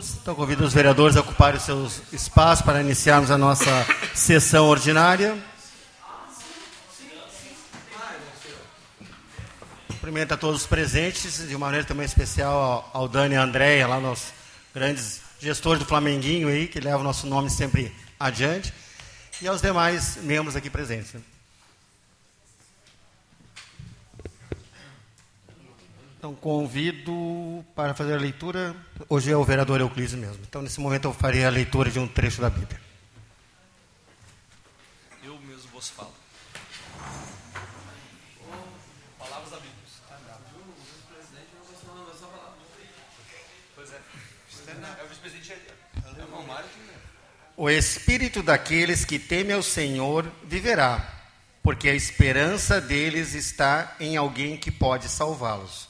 Então, convido os vereadores a ocuparem os seus espaços para iniciarmos a nossa sessão ordinária. Cumprimento a todos os presentes, de uma maneira também especial ao, Dani e a Andréia, lá nos grandes gestores do Flamenguinho aí, que levam o nosso nome sempre adiante, e aos demais membros aqui presentes. Então, convido para fazer a leitura. Hoje é o vereador Euclides mesmo. Então, nesse momento, eu farei a leitura de um trecho da Bíblia. Eu mesmo vos falo. Palavras da Bíblia. Pois é. É o vice-presidente. É o Mário que O espírito daqueles que temem ao Senhor viverá, porque a esperança deles está em alguém que pode salvá-los.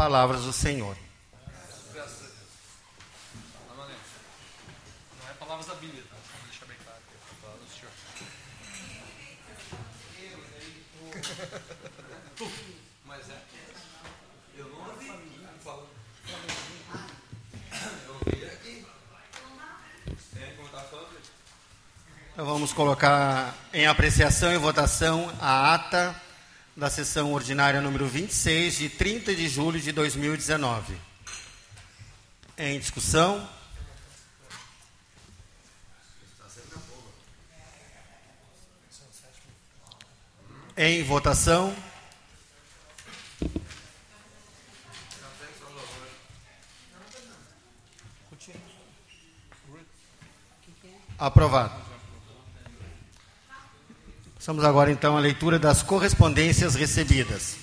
Palavras do Senhor. Não é palavras da Bíblia, deixar bem claro. palavras do Senhor. Mas é. Eu não ouvi. Eu ouvi aqui. Então, vamos colocar em apreciação e votação a ata da sessão ordinária número 26, de 30 de julho de 2019. Em discussão. Em votação. Aprovado. Passamos agora então à leitura das correspondências recebidas.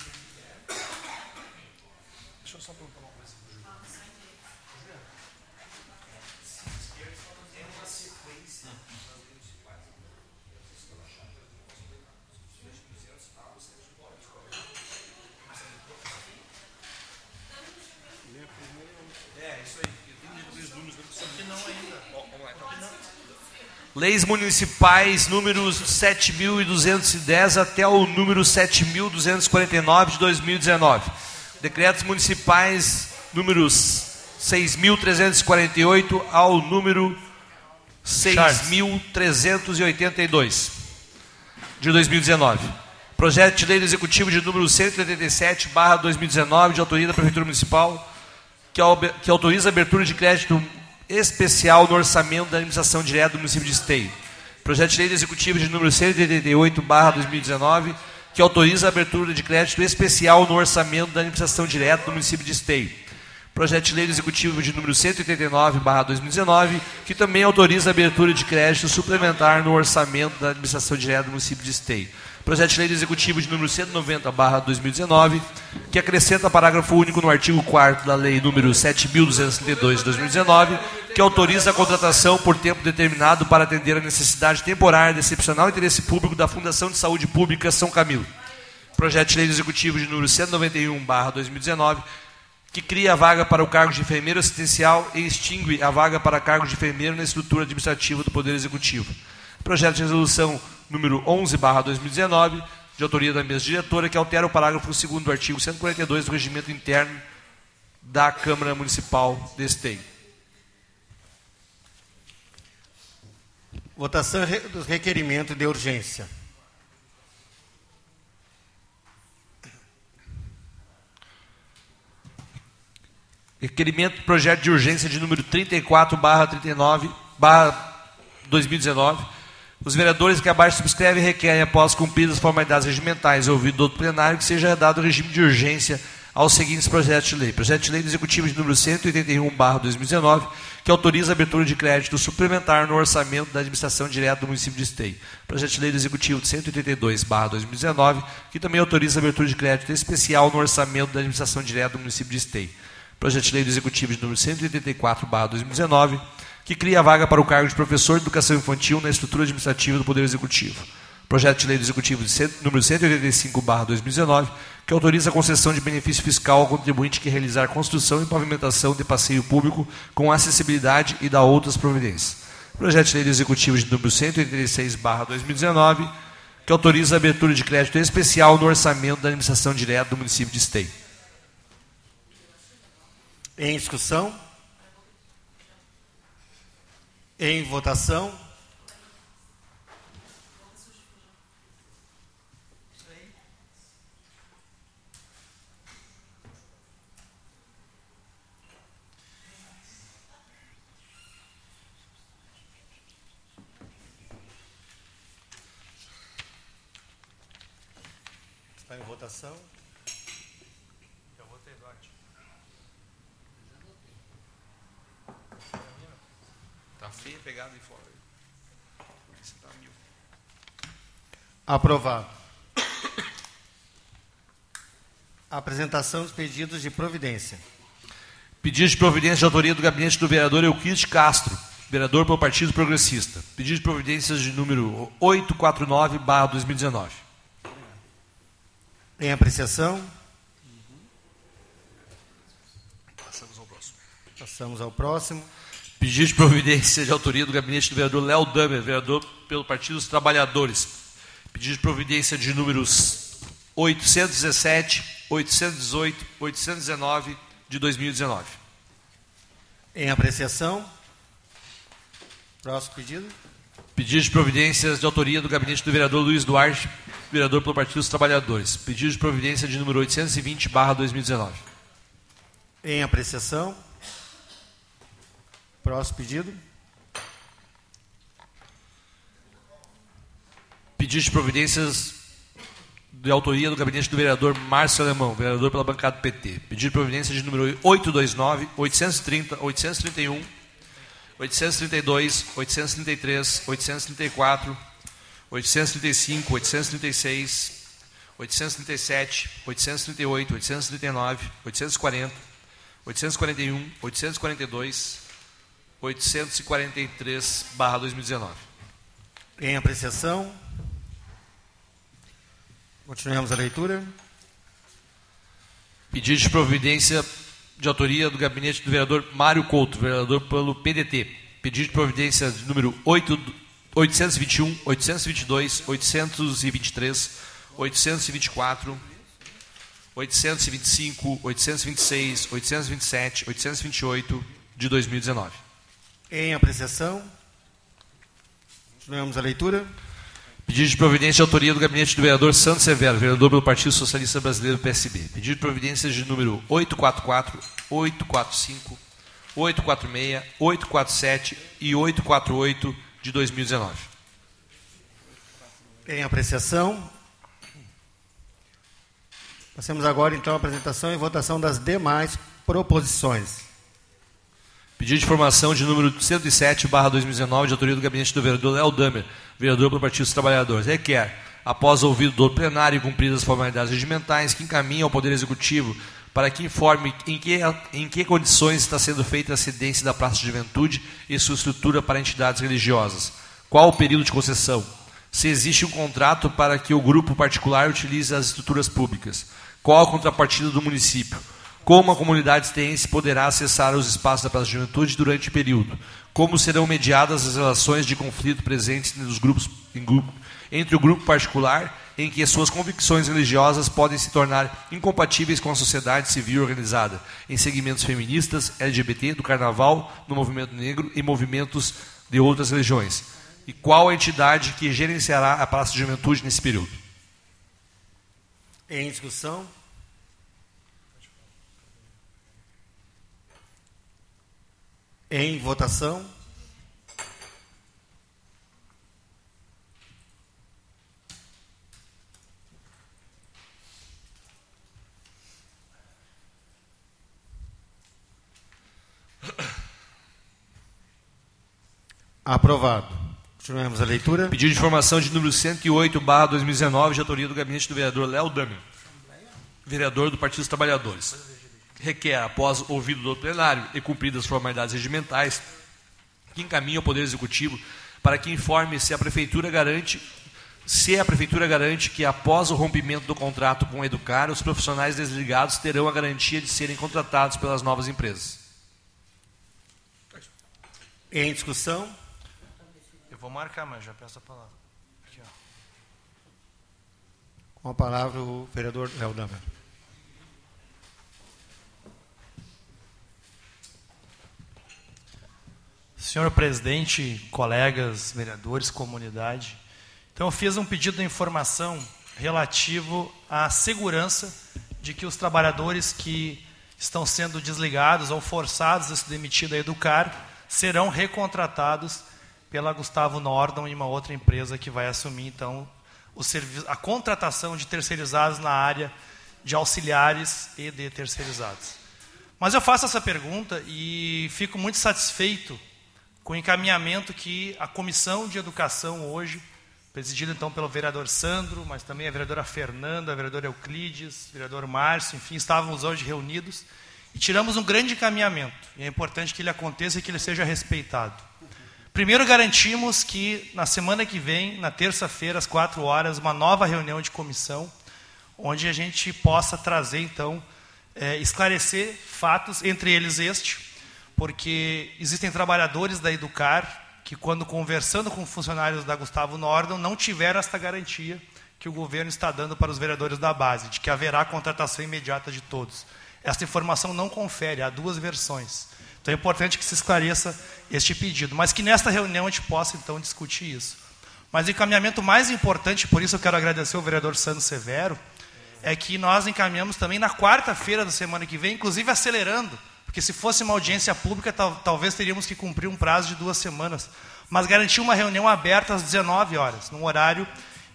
Leis municipais números 7.210 até o número 7.249 de 2019. Decretos municipais números 6.348 ao número 6.382 de 2019. Projeto de lei do executivo de número 187, barra 2019, de autoria da Prefeitura Municipal, que autoriza a abertura de crédito especial no orçamento da administração direta do município de Esteio. Projeto de lei executivo de número 188, barra 2019, que autoriza a abertura de crédito especial no orçamento da administração direta do município de Esteio. Projeto de lei do executivo de número 189, barra 2019, que também autoriza a abertura de crédito suplementar no orçamento da administração direta do município de Esteio. Projeto de lei do executivo de número 190, barra 2019, que acrescenta parágrafo único no artigo 4 da lei número 7.232 de 2019, que autoriza a contratação por tempo determinado para atender a necessidade temporária de excepcional interesse público da Fundação de Saúde Pública São Camilo. Projeto de lei do executivo de número 191, barra 2019, que cria a vaga para o cargo de enfermeiro assistencial e extingue a vaga para cargo de enfermeiro na estrutura administrativa do Poder Executivo. Projeto de resolução número 11/2019, de autoria da mesa diretora, que altera o parágrafo 2 do artigo 142 do Regimento Interno da Câmara Municipal de Esteio. Votação dos requerimentos de urgência. Requerimento projeto de urgência de número 34 barra 39 barra 2019. Os vereadores que abaixo subscrevem requerem, após cumpridas as formalidades regimentais ouvido do plenário, que seja dado regime de urgência aos seguintes projetos de lei. Projeto de lei do Executivo de número 181 barra 2019, que autoriza a abertura de crédito suplementar no orçamento da administração direta do município de Esteio. Projeto de lei do Executivo de 182 barra 2019, que também autoriza a abertura de crédito especial no orçamento da administração direta do município de Esteio. Projeto de lei do Executivo de número 184/2019, que cria a vaga para o cargo de professor de educação infantil na estrutura administrativa do Poder Executivo. Projeto de lei do Executivo de número 185/2019, que autoriza a concessão de benefício fiscal ao contribuinte que realizar construção e pavimentação de passeio público com acessibilidade e da outras providências. Projeto de lei do Executivo de número 186/2019, que autoriza a abertura de crédito especial no orçamento da administração direta do município de Esteio. Em discussão? Em votação? Aprovado. Apresentação dos pedidos de providência. Pedido de providência de autoria do gabinete do vereador Euclides Castro, vereador pelo Partido Progressista. Pedido de providências de número 849/2019. Em apreciação. Passamos ao próximo. Passamos ao próximo. Pedido de providência de autoria do gabinete do vereador Léo Damer, vereador pelo Partido dos Trabalhadores. Pedido de providência de números 817, 818, 819 de 2019. Em apreciação. Próximo pedido. Pedido de providências de autoria do gabinete do vereador Luiz Duarte, vereador pelo Partido dos Trabalhadores. Pedido de providência de número 820, barra 2019. Em apreciação. Próximo pedido. Pedido de providências de autoria do gabinete do vereador Márcio Alemão, vereador pela bancada do PT. Pedido de providência de número 829, 830, 831, 832, 833, 834, 835, 836, 837, 838, 839, 840, 841, 842, 843, barra 2019. Em apreciação. Continuemos a leitura. Pedido de providência de autoria do gabinete do vereador Mário Couto, vereador pelo PDT. Pedido de providência de número 8, 821, 822, 823, 824, 825, 826, 827, 828 de 2019. Em apreciação. Continuemos a leitura. Pedido de providência de autoria do gabinete do vereador Santos Severo, vereador pelo Partido Socialista Brasileiro, PSB. Pedido de providência de número 844, 845, 846, 847 e 848 de 2019. Em apreciação. Passemos agora então à apresentação e votação das demais proposições. Pedido de informação de número 107, barra 2019, de autoria do gabinete do vereador Léo Damer, vereador pelo Partido dos Trabalhadores. Requer, após ouvido do plenário e cumpridas as formalidades regimentais, que encaminhe ao Poder Executivo para que informe em que, em que condições está sendo feita a cedência da Praça de Juventude e sua estrutura para entidades religiosas. Qual o período de concessão? Se existe um contrato para que o grupo particular utilize as estruturas públicas. Qual a contrapartida do município? Como a comunidade estense poderá acessar os espaços da Praça de Juventude durante o período? Como serão mediadas as relações de conflito presentes entre, os grupos, grupo, entre o grupo particular, em que suas convicções religiosas podem se tornar incompatíveis com a sociedade civil organizada, em segmentos feministas, LGBT, do carnaval, no movimento negro e movimentos de outras religiões? E qual a entidade que gerenciará a Praça de Juventude nesse período? Em discussão. Em votação. Aprovado. Continuemos a leitura. Pedido de informação de número 108, barra 2019, de autoria do gabinete do vereador Léo Damer, vereador do Partido dos Trabalhadores. Requer, após ouvido do plenário e cumpridas as formalidades regimentais, que encaminhe ao Poder Executivo para que informe se a Prefeitura garante se a Prefeitura garante que, após o rompimento do contrato com o Educar, os profissionais desligados terão a garantia de serem contratados pelas novas empresas. Em discussão. Eu vou marcar, mas já peço a palavra. Aqui, ó. Com a palavra o vereador Léo Damer. Senhor presidente, colegas, vereadores, comunidade. Então, eu fiz um pedido de informação relativo à segurança de que os trabalhadores que estão sendo desligados ou forçados a se demitir da Educar serão recontratados pela Gustavo Nordon e uma outra empresa que vai assumir então a contratação de terceirizados na área de auxiliares e de terceirizados. Mas eu faço essa pergunta e fico muito satisfeito com o encaminhamento que a Comissão de Educação hoje, presidida então pelo vereador Sandro, mas também a vereadora Fernanda, a vereadora Euclides, o vereador Márcio, enfim, estávamos hoje reunidos e tiramos um grande encaminhamento. E é importante que ele aconteça e que ele seja respeitado. Primeiro, garantimos que na semana que vem, na terça-feira, às quatro horas, uma nova reunião de comissão, onde a gente possa trazer, então, é, esclarecer fatos, entre eles este, porque existem trabalhadores da Educar que, quando conversando com funcionários da Gustavo Nordon, não tiveram esta garantia que o governo está dando para os vereadores da base, de que haverá contratação imediata de todos. Esta informação não confere, há duas versões. Então é importante que se esclareça este pedido, mas que nesta reunião a gente possa então discutir isso. Mas o encaminhamento mais importante, por isso eu quero agradecer ao vereador Sandro Severo, é que nós encaminhamos também na quarta-feira da semana que vem, inclusive acelerando, porque se fosse uma audiência pública, tal, talvez teríamos que cumprir um prazo de duas semanas. Mas garantir uma reunião aberta às 19 horas, num horário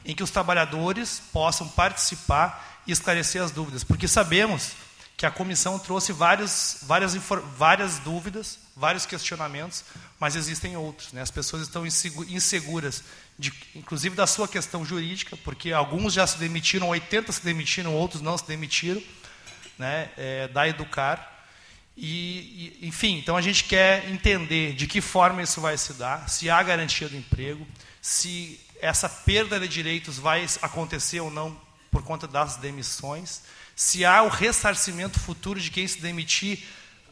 em que os trabalhadores possam participar e esclarecer as dúvidas. Porque sabemos que a comissão trouxe vários, várias, várias dúvidas, vários questionamentos, mas existem outros. Né? As pessoas estão inseguras, de, inclusive da sua questão jurídica, porque alguns já se demitiram, 80 se demitiram, outros não se demitiram, né? É, da Educar. E, e, enfim, então a gente quer entender de que forma isso vai se dar, se há garantia do emprego, se essa perda de direitos vai acontecer ou não por conta das demissões, se há o ressarcimento futuro de quem se demitir,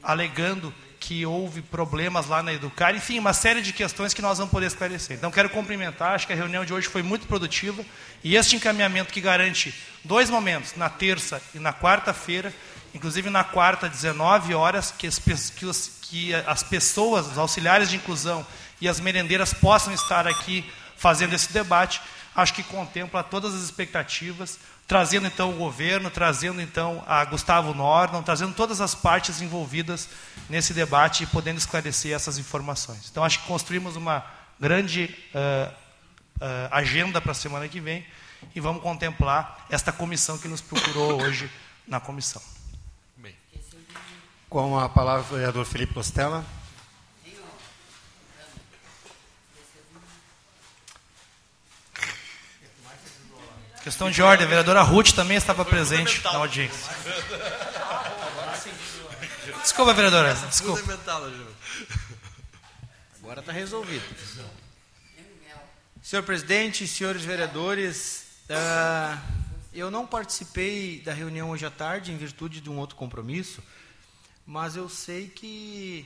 alegando que houve problemas lá na Educar, enfim, uma série de questões que nós vamos poder esclarecer. Então, quero cumprimentar, acho que a reunião de hoje foi muito produtiva, e este encaminhamento que garante dois momentos, na terça e na quarta-feira, inclusive na quarta, 19 horas, que as, que, os, que as pessoas, os auxiliares de inclusão e as merendeiras possam estar aqui fazendo esse debate, acho que contempla todas as expectativas, trazendo então o governo, trazendo então a Gustavo Nordon, trazendo todas as partes envolvidas nesse debate e podendo esclarecer essas informações. Então acho que construímos uma grande uh, uh, agenda para a semana que vem e vamos contemplar esta comissão que nos procurou hoje na comissão. Com a palavra, o vereador Felipe Costela. Questão de ordem, a vereadora Ruth também estava presente na audiência. Desculpa, vereadora. Desculpa. Agora está resolvido. Senhor presidente, senhores vereadores, uh, eu não participei da reunião hoje à tarde em virtude de um outro compromisso mas eu sei que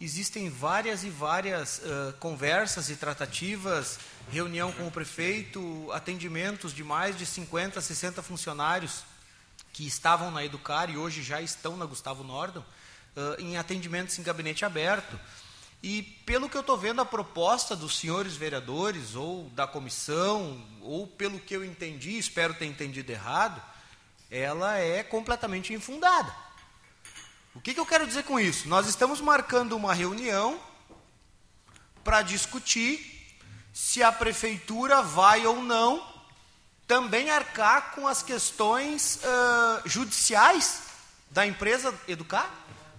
existem várias e várias uh, conversas e tratativas, reunião com o prefeito, atendimentos de mais de 50, 60 funcionários que estavam na Educar e hoje já estão na Gustavo Nordon, uh, em atendimentos em gabinete aberto. E pelo que eu estou vendo, a proposta dos senhores vereadores, ou da comissão, ou pelo que eu entendi, espero ter entendido errado, ela é completamente infundada. O que, que eu quero dizer com isso? Nós estamos marcando uma reunião para discutir se a prefeitura vai ou não também arcar com as questões uh, judiciais da empresa Educar,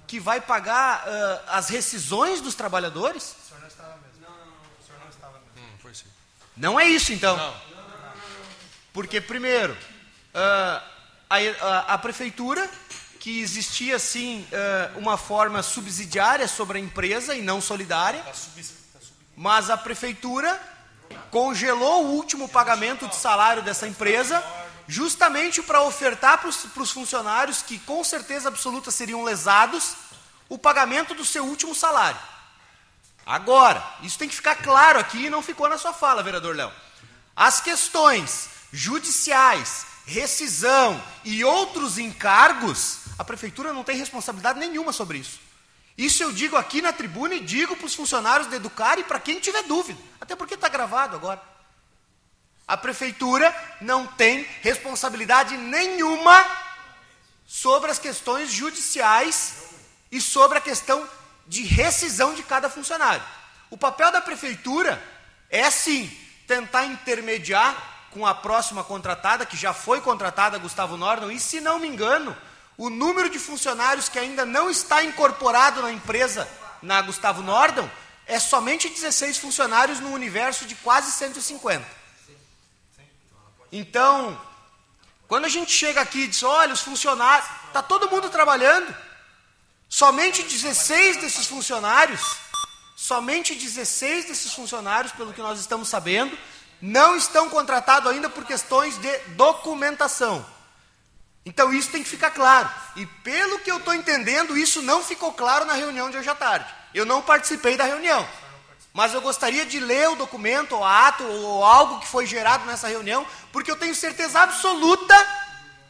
que vai pagar uh, as rescisões dos trabalhadores? O senhor não estava mesmo. Não, não, não. O senhor não estava mesmo. Hum, foi sim. Não é isso, então. Não. Porque, primeiro, uh, a, a, a prefeitura que existia sim eh, uma forma subsidiária sobre a empresa e não solidária, tá tá mas a prefeitura congelou o último pagamento de salário dessa empresa justamente para ofertar para os funcionários que com certeza absoluta seriam lesados o pagamento do seu último salário. Agora, isso tem que ficar claro aqui e não ficou na sua fala, vereador Léo. As questões judiciais, rescisão e outros encargos a prefeitura não tem responsabilidade nenhuma sobre isso. Isso eu digo aqui na tribuna e digo para os funcionários de Educar e para quem tiver dúvida. Até porque está gravado agora. A prefeitura não tem responsabilidade nenhuma sobre as questões judiciais e sobre a questão de rescisão de cada funcionário. O papel da prefeitura é sim tentar intermediar com a próxima contratada, que já foi contratada, Gustavo Nordon, e se não me engano, o número de funcionários que ainda não está incorporado na empresa, na Gustavo Nordon, é somente 16 funcionários no universo de quase 150. Então, quando a gente chega aqui e diz, olha, os funcionários, está todo mundo trabalhando, somente 16 desses funcionários, somente 16 desses funcionários, pelo que nós estamos sabendo, não estão contratados ainda por questões de documentação. Então isso tem que ficar claro. E pelo que eu estou entendendo, isso não ficou claro na reunião de hoje à tarde. Eu não participei da reunião. Mas eu gostaria de ler o documento, ou ato, ou algo que foi gerado nessa reunião, porque eu tenho certeza absoluta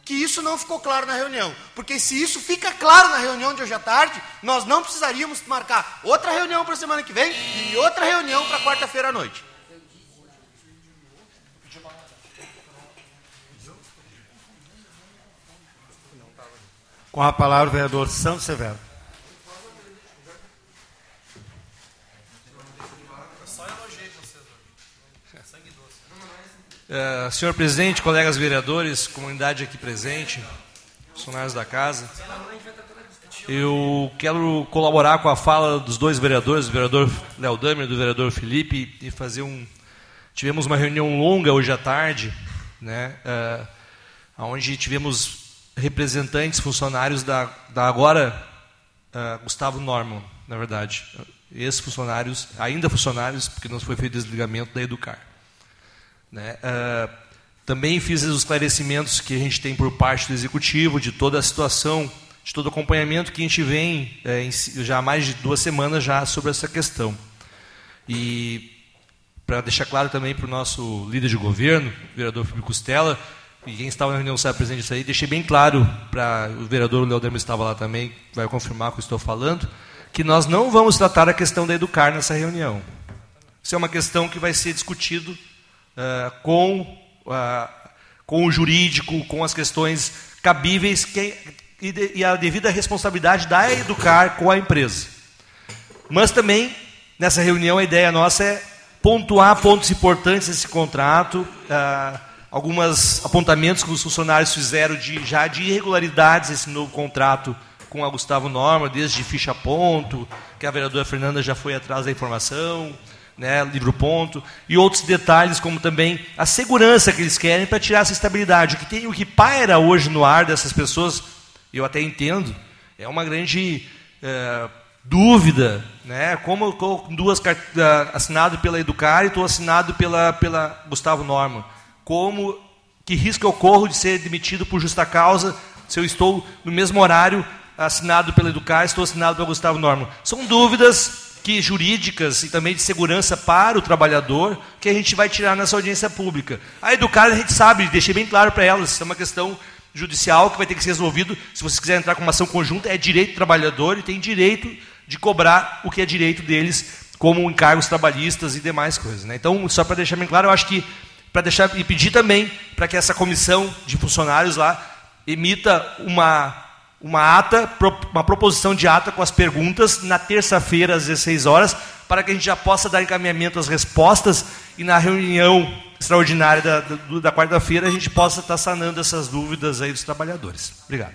que isso não ficou claro na reunião. Porque se isso fica claro na reunião de hoje à tarde, nós não precisaríamos marcar outra reunião para a semana que vem e outra reunião para quarta-feira à noite. Com a palavra o vereador Santos Severo. Uh, senhor presidente, colegas vereadores, comunidade aqui presente, funcionários da casa, eu quero colaborar com a fala dos dois vereadores, do vereador Léo Damer e do vereador Felipe, e fazer um. Tivemos uma reunião longa hoje à tarde, né, uh, onde tivemos representantes, funcionários da, da agora uh, Gustavo Norman, na verdade, ex-funcionários, ainda funcionários, porque não foi feito desligamento da Educar. Né? Uh, também fiz os esclarecimentos que a gente tem por parte do executivo de toda a situação, de todo o acompanhamento que a gente vem é, em, já há mais de duas semanas já sobre essa questão. E para deixar claro também para o nosso líder de governo, o vereador Felipe Costela, e quem estava na reunião sabe presente isso aí, deixei bem claro para o vereador Léo Demo estava lá também, vai confirmar o que estou falando, que nós não vamos tratar a questão da Educar nessa reunião. Isso é uma questão que vai ser discutido uh, com, uh, com o jurídico, com as questões cabíveis que, e, de, e a devida responsabilidade da Educar com a empresa. Mas também, nessa reunião, a ideia nossa é pontuar pontos importantes desse contrato, uh, alguns apontamentos que os funcionários fizeram de, já de irregularidades nesse novo contrato com a Gustavo Norma, desde ficha ponto, que a vereadora Fernanda já foi atrás da informação, né, livro ponto, e outros detalhes, como também a segurança que eles querem para tirar essa estabilidade. O que, tem, o que paira hoje no ar dessas pessoas, eu até entendo, é uma grande é, dúvida, né, como duas assinado pela Educar e estou assinado pela, pela Gustavo Norma como que risco eu corro de ser demitido por justa causa se eu estou no mesmo horário assinado pela Educar, estou assinado pelo Gustavo Norman. São dúvidas que jurídicas e também de segurança para o trabalhador que a gente vai tirar nessa audiência pública. A Educar a gente sabe, deixei bem claro para elas, isso é uma questão judicial que vai ter que ser resolvido. Se vocês quiserem entrar com uma ação conjunta, é direito do trabalhador e tem direito de cobrar o que é direito deles, como encargos trabalhistas e demais coisas. Né? Então, só para deixar bem claro, eu acho que para deixar e pedir também para que essa comissão de funcionários lá emita uma uma ata, uma proposição de ata com as perguntas na terça-feira às 16 horas, para que a gente já possa dar encaminhamento às respostas e na reunião extraordinária da, da, da quarta-feira a gente possa estar sanando essas dúvidas aí dos trabalhadores. Obrigado.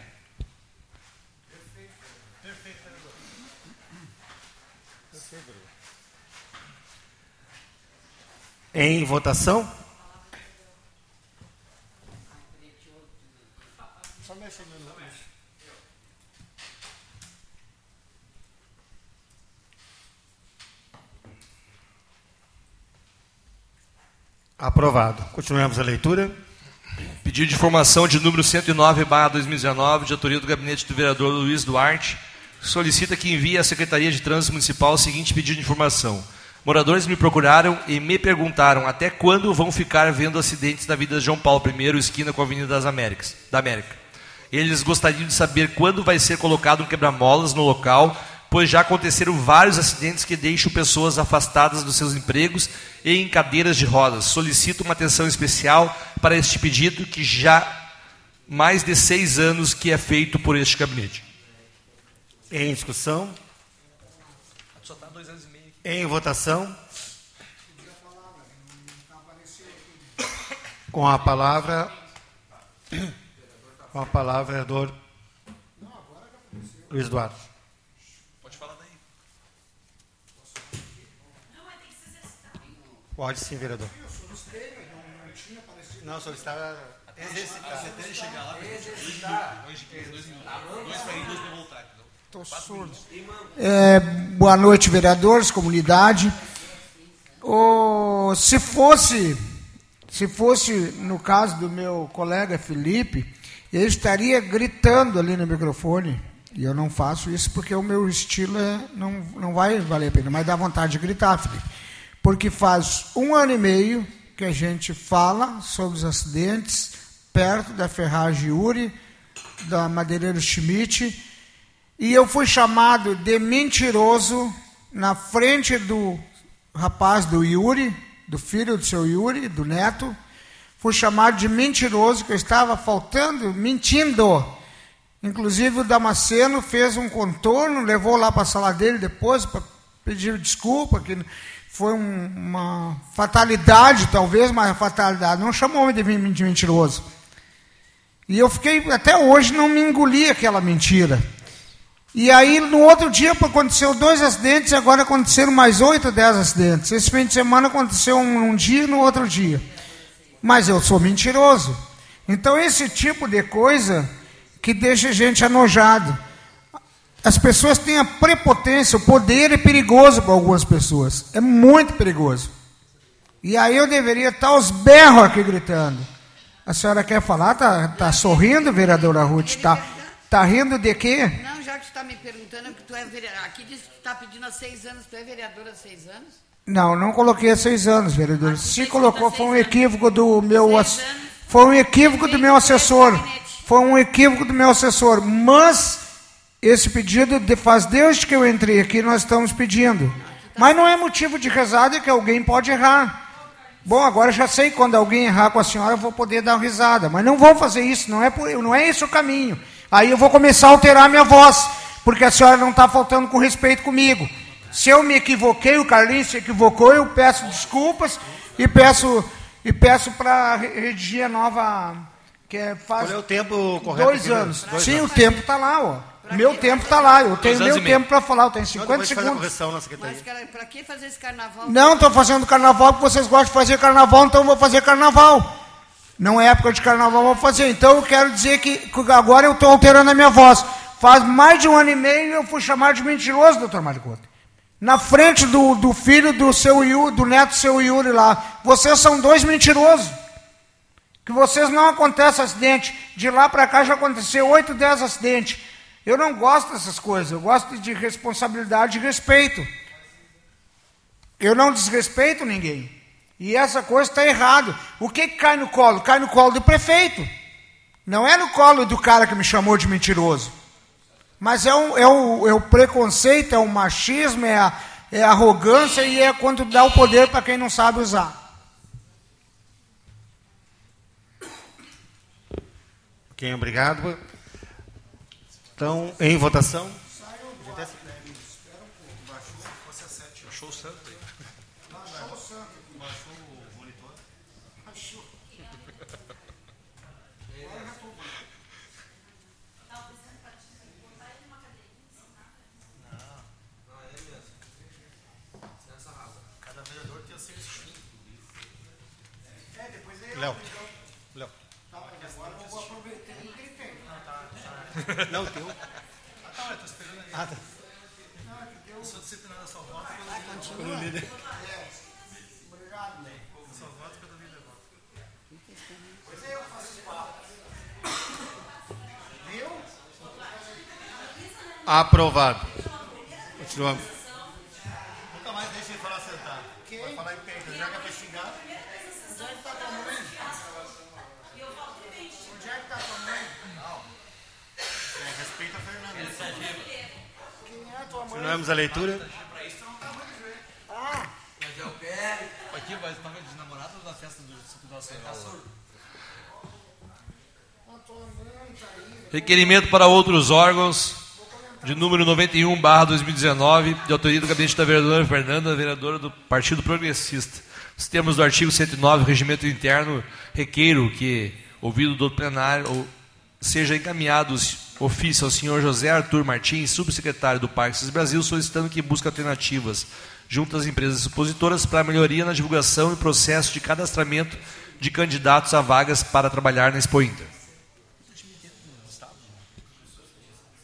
Em votação? Aprovado. Continuamos a leitura. Pedido de informação de número 109, barra 2019, de autoria do gabinete do vereador Luiz Duarte, solicita que envie à Secretaria de Trânsito Municipal o seguinte pedido de informação. Moradores me procuraram e me perguntaram até quando vão ficar vendo acidentes na Vida de João Paulo I, esquina com a Avenida das Américas, da América. Eles gostariam de saber quando vai ser colocado um quebra-molas no local pois já aconteceram vários acidentes que deixam pessoas afastadas dos seus empregos e em cadeiras de rodas. Solicito uma atenção especial para este pedido que já mais de seis anos que é feito por este gabinete. Em discussão? Em votação? Com a palavra, com a palavra, vereador Luiz Eduardo. Pode falar daí. Pode sim, vereador. Não, o senhor estava Estou surdo. É, boa noite, vereadores, comunidade. Oh, se fosse, se fosse no caso do meu colega Felipe, ele estaria gritando ali no microfone. E eu não faço isso porque o meu estilo é, não, não vai valer a pena, mas dá vontade de gritar, Felipe. Porque faz um ano e meio que a gente fala sobre os acidentes perto da ferragem Uri, da madeireira Schmidt, e eu fui chamado de mentiroso na frente do rapaz do Yuri, do filho do seu Yuri, do neto. Fui chamado de mentiroso, que eu estava faltando, mentindo. Inclusive o Damasceno fez um contorno, levou lá para a sala dele depois para pedir desculpa, que foi um, uma fatalidade, talvez, mas fatalidade. Não chamou de mentiroso. E eu fiquei, até hoje, não me engoli aquela mentira. E aí, no outro dia, aconteceu dois acidentes, e agora aconteceram mais oito, dez acidentes. Esse fim de semana aconteceu um, um dia e no outro dia. Mas eu sou mentiroso. Então, esse tipo de coisa que deixa a gente anojado. As pessoas têm a prepotência, o poder é perigoso para algumas pessoas. É muito perigoso. E aí eu deveria estar aos berros aqui gritando. A senhora quer falar? Tá, tá sorrindo, vereadora Ruth? Tá, tá rindo de quê? Não, já que está me perguntando, que tu é vereadora. Aqui diz que tu está pedindo há seis anos, tu é vereadora há seis anos? Não, não coloquei há seis anos, vereador. Se colocou, foi um equívoco do meu. Anos. Foi um equívoco do meu assessor. Foi um equívoco do meu assessor. Mas esse pedido de, faz desde que eu entrei aqui, nós estamos pedindo. Mas não é motivo de rezada que alguém pode errar. Bom, agora já sei quando alguém errar com a senhora, eu vou poder dar uma risada. Mas não vou fazer isso, não é, por, não é esse o caminho. Aí eu vou começar a alterar minha voz, porque a senhora não está faltando com respeito comigo. Se eu me equivoquei, o Carlinhos se equivocou, eu peço desculpas e peço e peço para redigir a nova que é, faz Qual é o tempo correto? dois anos. Dois Sim, anos. o tempo está lá, ó. Meu tempo está lá, eu tenho meu tempo para falar, eu tenho Não, 50 depois faz a segundos. correção. Mas, pra que fazer esse carnaval? Não, estou fazendo carnaval porque vocês gostam de fazer carnaval, então eu vou fazer carnaval. Não é época de carnaval, vou fazer. Então eu quero dizer que agora eu estou alterando a minha voz. Faz mais de um ano e meio eu fui chamado de mentiroso, doutor Maricoto. Na frente do, do filho do seu Yuri, do neto seu Yuri lá. Vocês são dois mentirosos. Que vocês não acontece acidente. De lá para cá já aconteceu 8, 10 acidentes. Eu não gosto dessas coisas. Eu gosto de responsabilidade e respeito. Eu não desrespeito ninguém. E essa coisa está errado. O que, que cai no colo? Cai no colo do prefeito. Não é no colo do cara que me chamou de mentiroso. Mas é, um, é, o, é o preconceito, é o machismo, é a, é a arrogância e é quando dá o poder para quem não sabe usar. Ok, obrigado. Então, em votação. Léo. Léo. Não, teu. Ah, tá. Aprovado. Continuamos. Nunca mais deixa ele falar sentado. Vai falar em pé, então já que é pra xingar. Onde é que tá tua mãe? Onde é que tá tua mãe? Não. É, respeita a Fernanda. A leitura. Requerimento para outros órgãos, de número 91, barra 2019, de autoria do gabinete da vereadora Fernanda, vereadora do Partido Progressista. Os termos do artigo 109 do Regimento Interno requeiro que, ouvido do plenário, seja encaminhado ofício ao senhor José Arthur Martins, subsecretário do Parques Brasil, solicitando que busque alternativas junto às empresas expositoras para melhoria na divulgação e processo de cadastramento de candidatos a vagas para trabalhar na Expo Inter.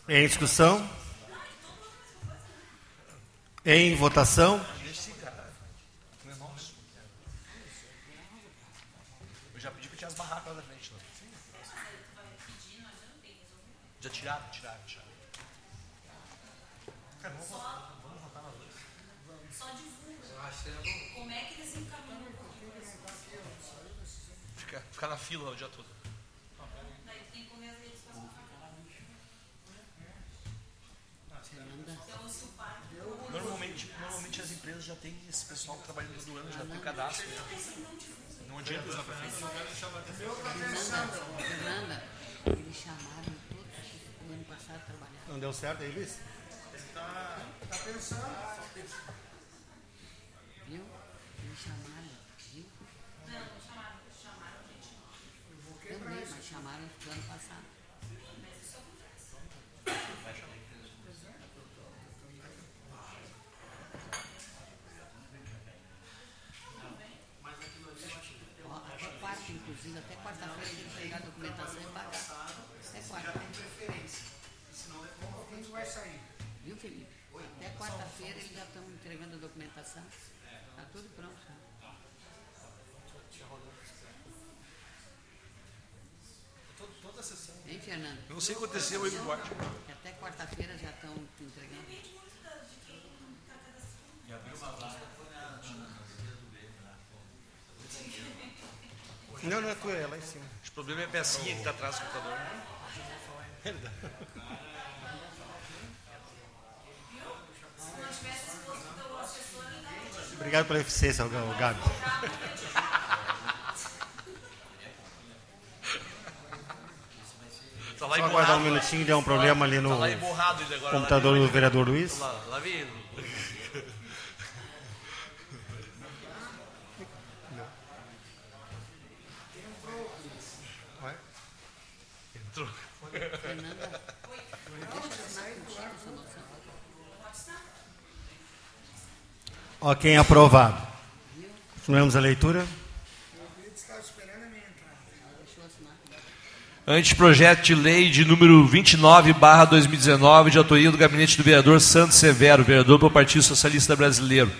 Em discussão? Em votação? Eu já pedi para tirar as barracas lá da frente. Não. Já tiraram, tiraram, tiraram. Cara, vamos votar, vamos votar nas duas. Só divulga. Como é que eles encaminham? Ficar fica na fila o dia todo. Normalmente, normalmente as empresas já têm esse pessoal trabalhando todo ano, já tem cadastro. Não adianta usar para. Fernanda, eles chamaram todos o ano passado trabalhar. Não deu certo aí, Luiz? Viu? Eles chamaram, a documentação. Está tudo pronto. já. Hein, Fernando? Não sei o que aconteceu aí com o Duarte. Que Até quarta-feira já estão entregando. Não, não é tu, é lá em cima. O problema é a pecinha que está atrás do computador. Obrigado pela eficiência, Gabi. Tá lá Só aguardar um minutinho, deu um problema ali no computador do vereador Luiz. Lá, lá vem ele. Entrou. Fernanda, deixa eu assinar contigo essa moção. Ok, aprovado. Continuamos a leitura. Anteprojeto de lei de número 29, barra 2019, de autoria do gabinete do vereador Santos Severo, vereador pelo Partido Socialista Brasileiro.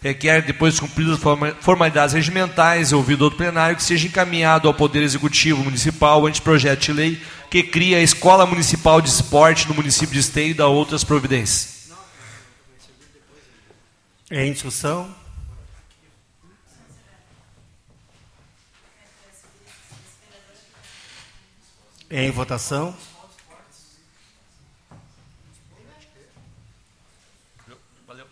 Requer, depois de cumpridas as forma- formalidades regimentais ouvido outro plenário, que seja encaminhado ao Poder Executivo Municipal o anteprojeto de lei que cria a Escola Municipal de Esporte no município de Esteio e da outras providências. Em discussão? Em votação? Valeu.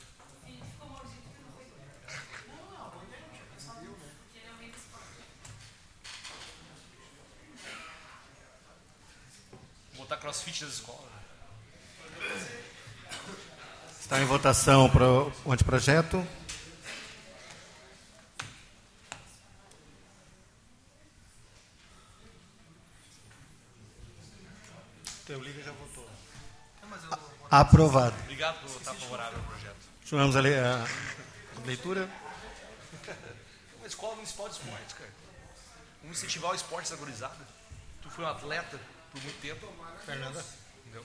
Botar crossfit nas escolas. Está em votação pro- o anteprojeto. Teu líder já votou. Aprovado. Obrigado por estar favorável ao projeto. Continuamos a, le- a leitura. Uma escola municipal de esportes, cara. Vamos incentivar o esporte da gurizada. Tu foi um atleta por muito tempo. Fernanda. Entendeu?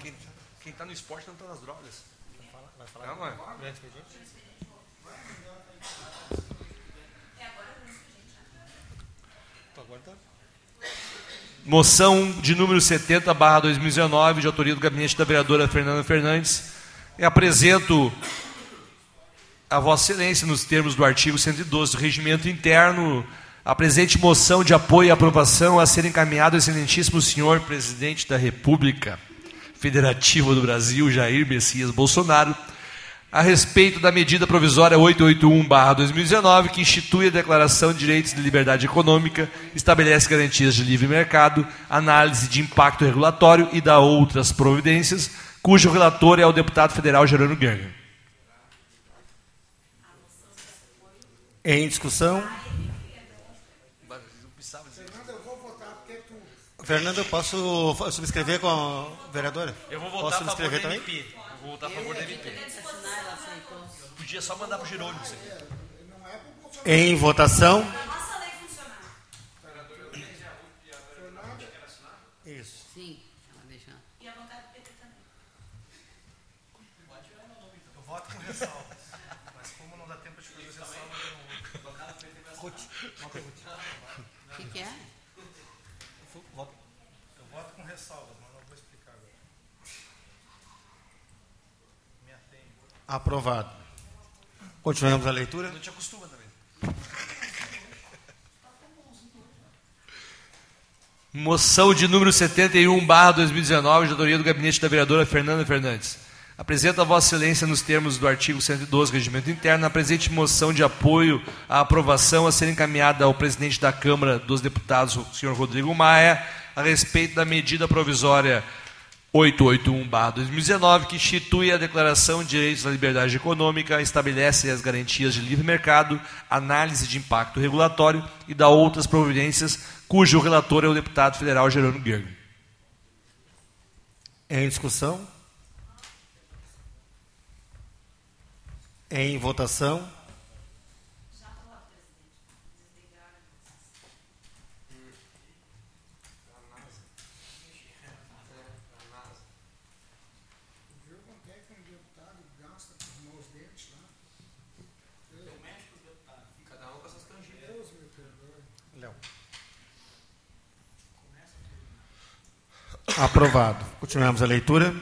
Quem, quem tá no esporte não tá nas drogas. Vai falar? Não, mano. Moção de número 70, barra 2019, de autoria do gabinete da vereadora Fernanda Fernandes. E apresento a Vossa Excelência, nos termos do artigo 112 do Regimento Interno, a presente moção de apoio e aprovação a ser encaminhada ao excelentíssimo senhor Presidente da República, Federativo do Brasil, Jair Messias Bolsonaro, a respeito da medida provisória 881-2019, que institui a Declaração de Direitos de Liberdade Econômica, estabelece garantias de livre mercado, análise de impacto regulatório e dá outras providências, cujo relator é o deputado federal Gerando Gerger. Em discussão. Fernando, eu posso subscrever com a vereadora? Eu vou votar posso subscrever também? MP. Eu vou votar a favor da MP. Podia só mandar pro Jerônimo isso aqui. Em votação. Isso. Sim, ela deixa. E a vontade do PT também. Eu voto com ressalvas. Mas como não dá tempo de fazer ressalvas, eu não vou. O que, que é? Eu voto com ressalvas, mas não vou explicar agora. Me atenho. Aprovado. Continuamos a leitura. Não te acostuma também. Moção de número 71, barra 2019, de autoria do gabinete da vereadora Fernanda Fernandes. Apresenta a Vossa Excelência, nos termos do artigo 112 do Regimento Interno, a presente moção de apoio à aprovação a ser encaminhada ao presidente da Câmara dos Deputados, o senhor Rodrigo Maia, a respeito da medida provisória 881-2019, que institui a Declaração de Direitos da Liberdade Econômica, estabelece as garantias de livre mercado, análise de impacto regulatório e dá outras providências, cujo relator é o deputado federal Gerônimo Gerger. Em discussão. Em votação. Aprovado. Continuamos a leitura.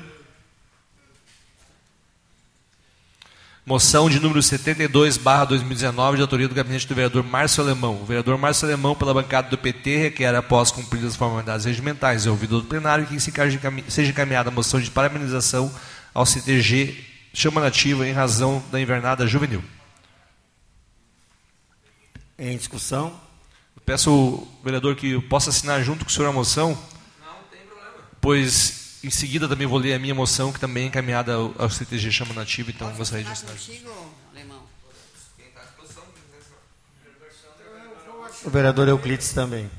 Moção de número 72, barra 2019, de autoria do gabinete do vereador Márcio Alemão. O vereador Márcio Alemão, pela bancada do PT, requer, após cumpridas as formalidades regimentais e ouvido do plenário, que seja encaminhada a moção de parabenização ao CTG Chama Nativa em razão da invernada juvenil. Em discussão. Eu peço ao vereador que eu possa assinar junto com o senhor a moção. Não, tem problema. Pois em seguida também vou ler a minha moção, que também é encaminhada ao, CTG Chama Nativa, então gostaria de alemão? O vereador Euclides também.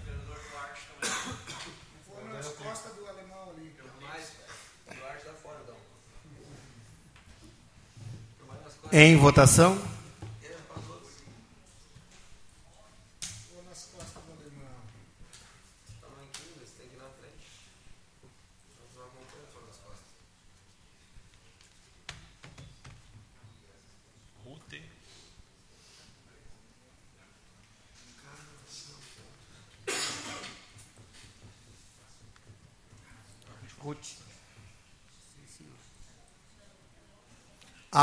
Em votação.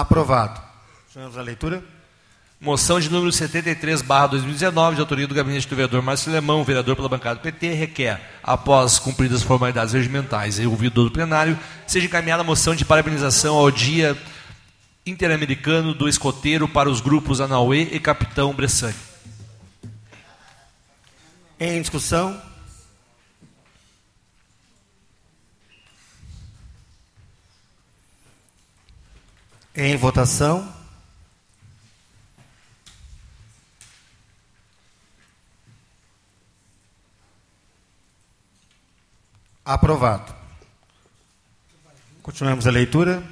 Aprovado. Continuamos a leitura. Moção de número 73, barra 2019, de autoria do gabinete do vereador Márcio Lemão, vereador pela bancada do PT, requer, após cumpridas as formalidades regimentais e ouvido do plenário, seja encaminhada a moção de parabenização ao Dia Interamericano do Escoteiro para os grupos Anauê e Capitão Bressani. Em discussão. Em votação. Aprovado. Continuamos a leitura.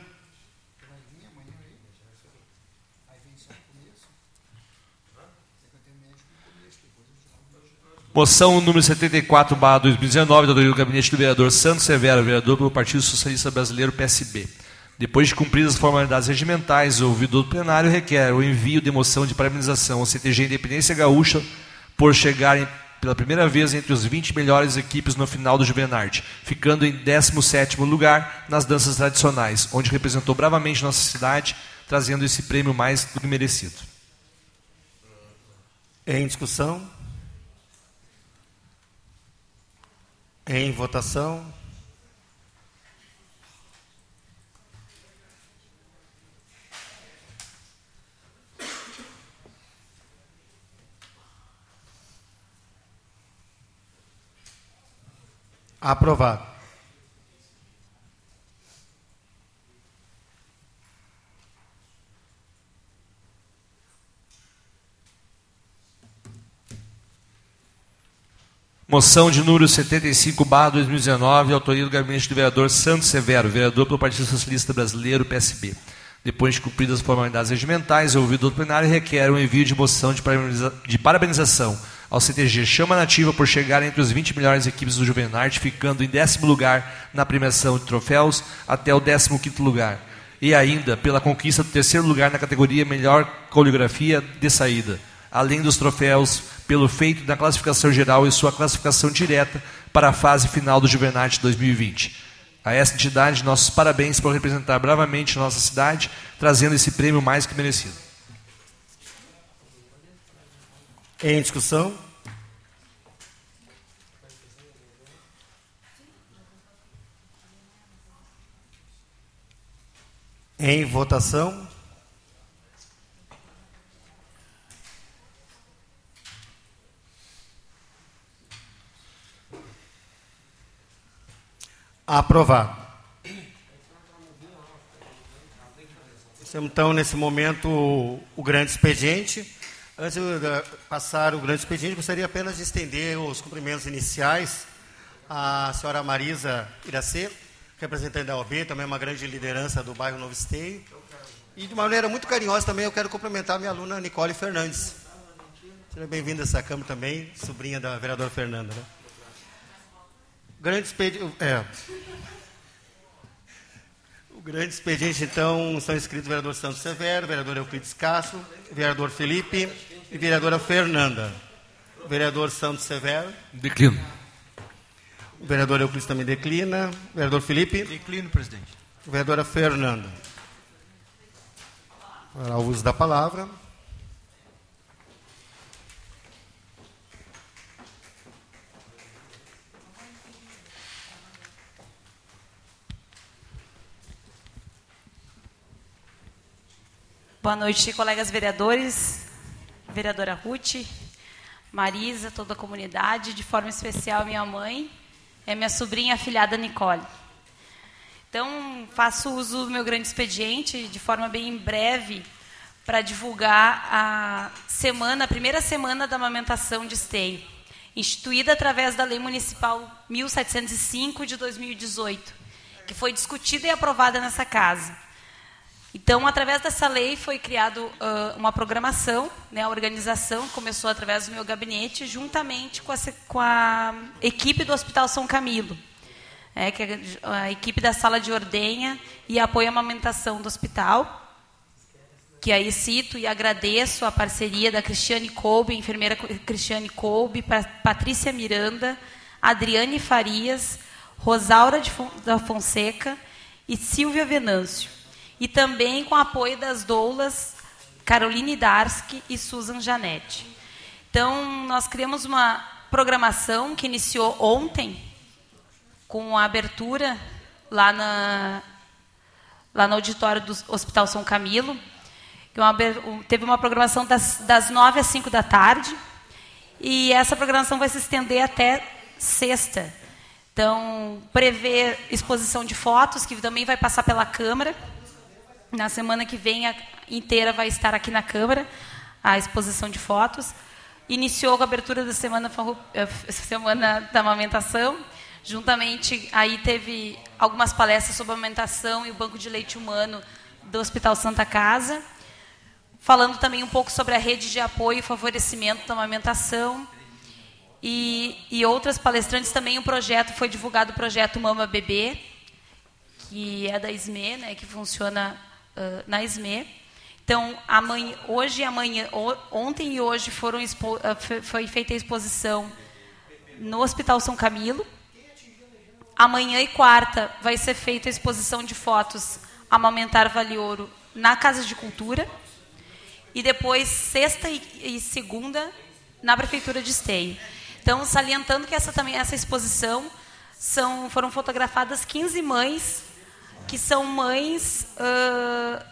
Moção número 74, barra 2019, da do gabinete do vereador Santos Severo, vereador pelo Partido Socialista Brasileiro, PSB. Depois de cumpridas as formalidades regimentais, ouvido do plenário, requer o envio de moção de parabenização ao CTG Independência Gaúcha por chegarem pela primeira vez entre os 20 melhores equipes no final do Juvenarte, ficando em 17º lugar nas danças tradicionais, onde representou bravamente nossa cidade, trazendo esse prêmio mais do que merecido. Em discussão. Em votação. Aprovado. Moção de número 75, barra 2019, autoria do gabinete do vereador Santos Severo, vereador pelo Partido Socialista Brasileiro, PSB. Depois de cumpridas as formalidades regimentais, ouvido o plenário, requer um envio de moção de parabenização ao CTG Chama Nativa por chegar entre os 20 melhores equipes do Juvenarte, ficando em décimo lugar na premiação de troféus até o 15º lugar. E ainda pela conquista do terceiro lugar na categoria Melhor Coreografia de Saída, além dos troféus pelo feito na classificação geral e sua classificação direta para a fase final do Juvenarte 2020. A essa entidade, nossos parabéns por representar bravamente nossa cidade, trazendo esse prêmio mais que merecido. Em discussão? Em votação? Aprovado. Então, nesse momento, o grande expediente. Antes de passar o grande expediente, gostaria apenas de estender os cumprimentos iniciais à senhora Marisa Iracê, representante da OB, também uma grande liderança do bairro Novo Esteio. E de maneira muito carinhosa também eu quero cumprimentar minha aluna Nicole Fernandes. Seja bem-vinda a essa Câmara também, sobrinha da vereadora Fernanda. Né? Grande expediente. É. O grande expediente, então, são inscritos o vereador Santos Severo, o vereador Euclides Castro, o vereador Felipe e a vereadora Fernanda. O vereador Santos Severo, Declino. o vereador Euclides também declina, o vereador Felipe, Declino, presidente. a vereadora Fernanda. Para o uso da palavra. Boa noite, colegas vereadores, vereadora Ruth, Marisa, toda a comunidade, de forma especial minha mãe e minha sobrinha afilhada Nicole. Então, faço uso do meu grande expediente de forma bem breve para divulgar a semana, a primeira semana da amamentação de esteio, instituída através da Lei Municipal 1705 de 2018, que foi discutida e aprovada nessa casa. Então, através dessa lei foi criado uh, uma programação, né, a organização começou através do meu gabinete, juntamente com a, com a equipe do Hospital São Camilo, é, que é a equipe da sala de ordenha e apoio à amamentação do hospital, que aí cito e agradeço a parceria da Cristiane Kolbe, enfermeira Cristiane Kolbe, Pa- Patrícia Miranda, Adriane Farias, Rosaura da Fonseca e Silvia Venâncio. E também com apoio das doulas Caroline Darski e Susan Janete. Então, nós criamos uma programação que iniciou ontem, com a abertura lá, na, lá no auditório do Hospital São Camilo. que uma um- teve uma programação das, das 9 às 5 da tarde. E essa programação vai se estender até sexta. Então, prevê exposição de fotos, que também vai passar pela Câmara. Na semana que vem a inteira vai estar aqui na Câmara, a exposição de fotos. Iniciou a abertura da semana, eh, semana da amamentação. Juntamente, aí teve algumas palestras sobre amamentação e o Banco de Leite Humano do Hospital Santa Casa. Falando também um pouco sobre a rede de apoio e favorecimento da amamentação. E, e outras palestrantes também, o projeto foi divulgado o projeto Mama Bebê, que é da SME, né, que funciona na SME. Então, amanhã, hoje e amanhã, ontem e hoje foram expo, foi feita a exposição no Hospital São Camilo. Amanhã e quarta vai ser feita a exposição de fotos Amamentar Vale Ouro na Casa de Cultura. E depois, sexta e, e segunda, na Prefeitura de Esteio. Então, salientando que essa também essa exposição são, foram fotografadas 15 mães que são mães ah,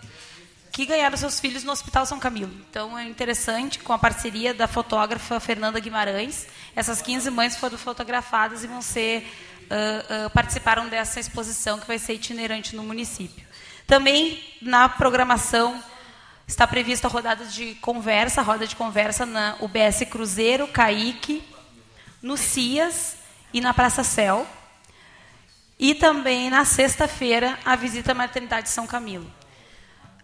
que ganharam seus filhos no Hospital São Camilo. Então é interessante, com a parceria da fotógrafa Fernanda Guimarães, essas 15 mães foram fotografadas e vão ser uh, uh, participaram dessa exposição que vai ser itinerante no município. Também na programação está prevista a rodada de conversa, roda de conversa na UBS Cruzeiro, Caique, no CIAS e na Praça Céu. E também na sexta-feira a visita à maternidade São Camilo.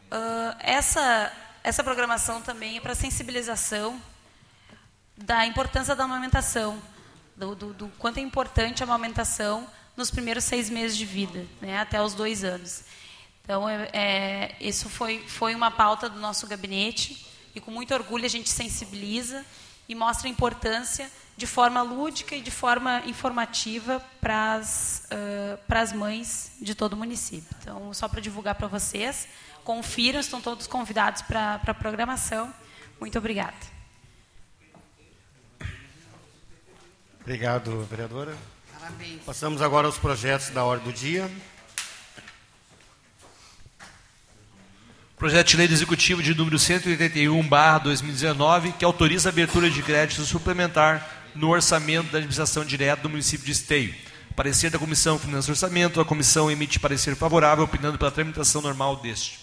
Uh, essa, essa programação também é para sensibilização da importância da amamentação, do, do, do, quanto é importante a amamentação nos primeiros seis meses de vida, né, até os dois anos. Então, é, é, isso foi, foi uma pauta do nosso gabinete e com muito orgulho a gente sensibiliza e mostra a importância de forma lúdica e de forma informativa para as uh, mães de todo o município. Então, só para divulgar para vocês, confiram, estão todos convidados para a programação. Muito obrigada. Obrigado, vereadora. Parabéns. Passamos agora aos projetos da ordem do dia. Projeto de Lei do Executivo de número 181, 2019, que autoriza a abertura de crédito suplementar no orçamento da administração direta do município de Esteio. Parecer da Comissão Finanças e Orçamento, a comissão emite parecer favorável, opinando pela tramitação normal deste.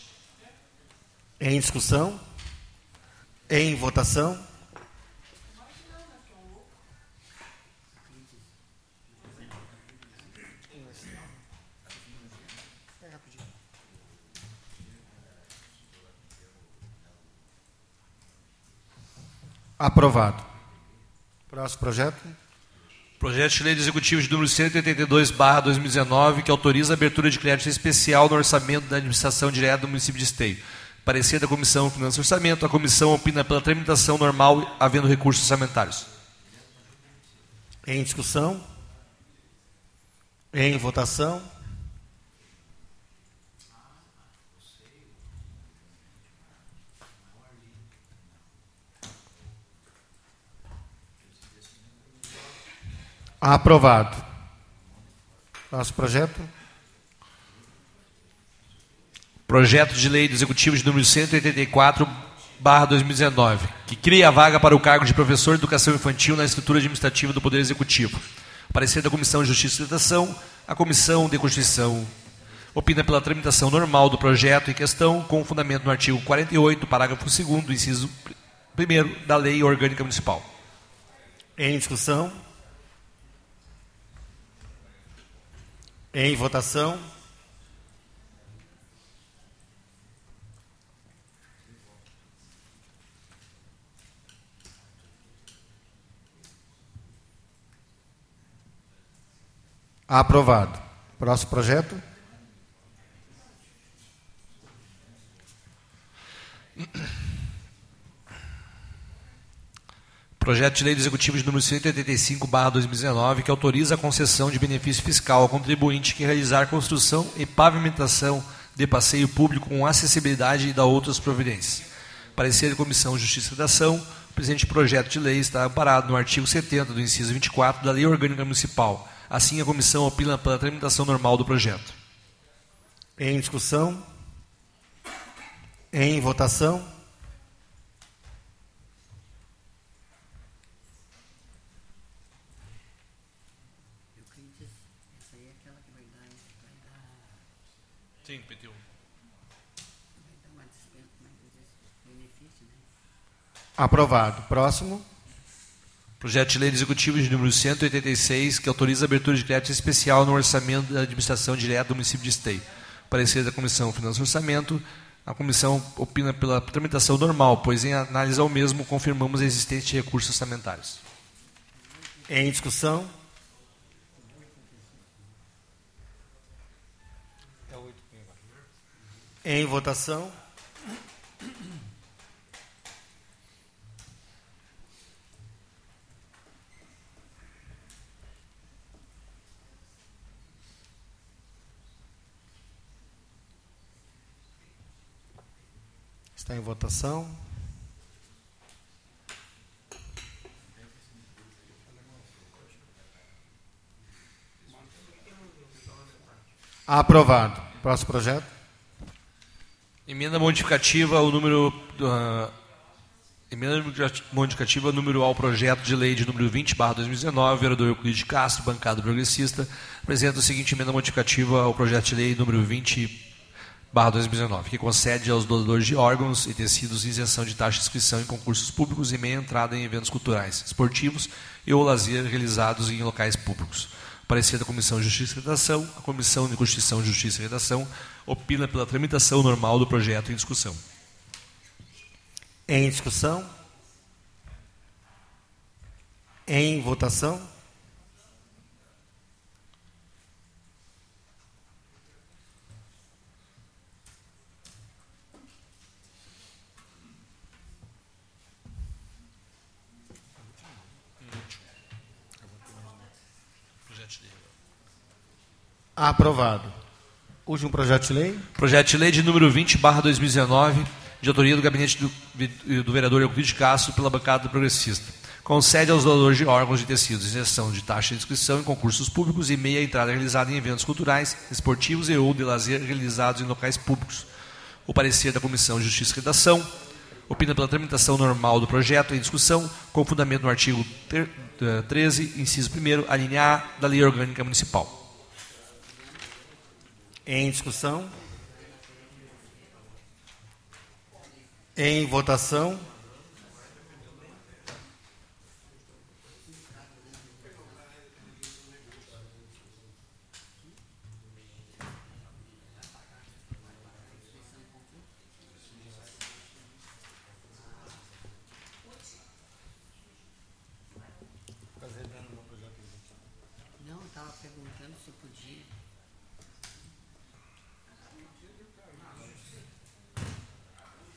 Em discussão? Em votação? Aprovado. Próximo projeto. Projeto de Lei Executivo de número 182, 2019, que autoriza a abertura de crédito especial no orçamento da administração direta do município de Esteio. Parecer da Comissão Finanças e Orçamento, a comissão opina pela tramitação normal, havendo recursos orçamentários. Em discussão? Em votação? Aprovado. Nosso projeto. Projeto de Lei do Executivo de número 184, barra 2019, que cria a vaga para o cargo de professor de educação infantil na estrutura administrativa do Poder Executivo. Parecer da Comissão de Justiça e Cidadão, a Comissão de Constituição opina pela tramitação normal do projeto em questão, com fundamento no artigo 48, parágrafo 2 inciso 1 da Lei Orgânica Municipal. Em discussão? Em votação. Aprovado. Próximo projeto. Projeto de Lei do Executivo de número 185, 2019, que autoriza a concessão de benefício fiscal ao contribuinte que realizar construção e pavimentação de passeio público com acessibilidade e da outras providências. Parecer da Comissão de Justiça e Redação, o presente projeto de lei está amparado no artigo 70 do inciso 24 da Lei Orgânica Municipal. Assim, a comissão opina pela tramitação normal do projeto. Em discussão? Em votação? Aprovado. Próximo. Projeto de Lei Executivo de número 186, que autoriza a abertura de crédito especial no orçamento da administração direta do município de Esteio. Parecer da Comissão Finanças e Orçamento, a comissão opina pela tramitação normal, pois em análise ao mesmo confirmamos a existência de recursos orçamentários. Em discussão? Em votação. Está em votação. Aprovado. Próximo projeto. Emenda modificativa ao número. Uh, emenda modificativa número ao projeto de lei de número 20, barra 2019, vereador Euclides Castro, bancada progressista, apresenta a seguinte emenda modificativa ao projeto de lei número 20, barra 2019, que concede aos doadores de órgãos e tecidos isenção de taxa de inscrição em concursos públicos e meia entrada em eventos culturais, esportivos e ou lazer realizados em locais públicos. Parecer da Comissão de Justiça e Redação, a Comissão de Constituição, Justiça e Redação opina pela tramitação normal do projeto em discussão. Em discussão? Em votação? Aprovado. Último projeto de lei. Projeto de lei de número 20, barra 2019, de autoria do gabinete do, do vereador Euclides Castro pela bancada do progressista. Concede aos doadores de órgãos de tecidos isenção de taxa de inscrição em concursos públicos e meia entrada realizada em eventos culturais, esportivos e ou de lazer realizados em locais públicos. O parecer da Comissão de Justiça e Redação opina pela tramitação normal do projeto em discussão, com fundamento no artigo 13, eh, inciso 1, a linha A da Lei Orgânica Municipal. Em discussão? Em votação?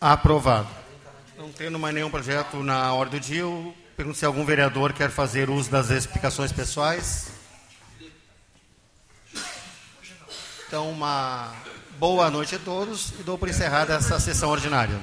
Aprovado. Não tendo mais nenhum projeto na ordem do dia, eu pergunto se algum vereador quer fazer uso das explicações pessoais. Então, uma boa noite a todos e dou por encerrada essa sessão ordinária.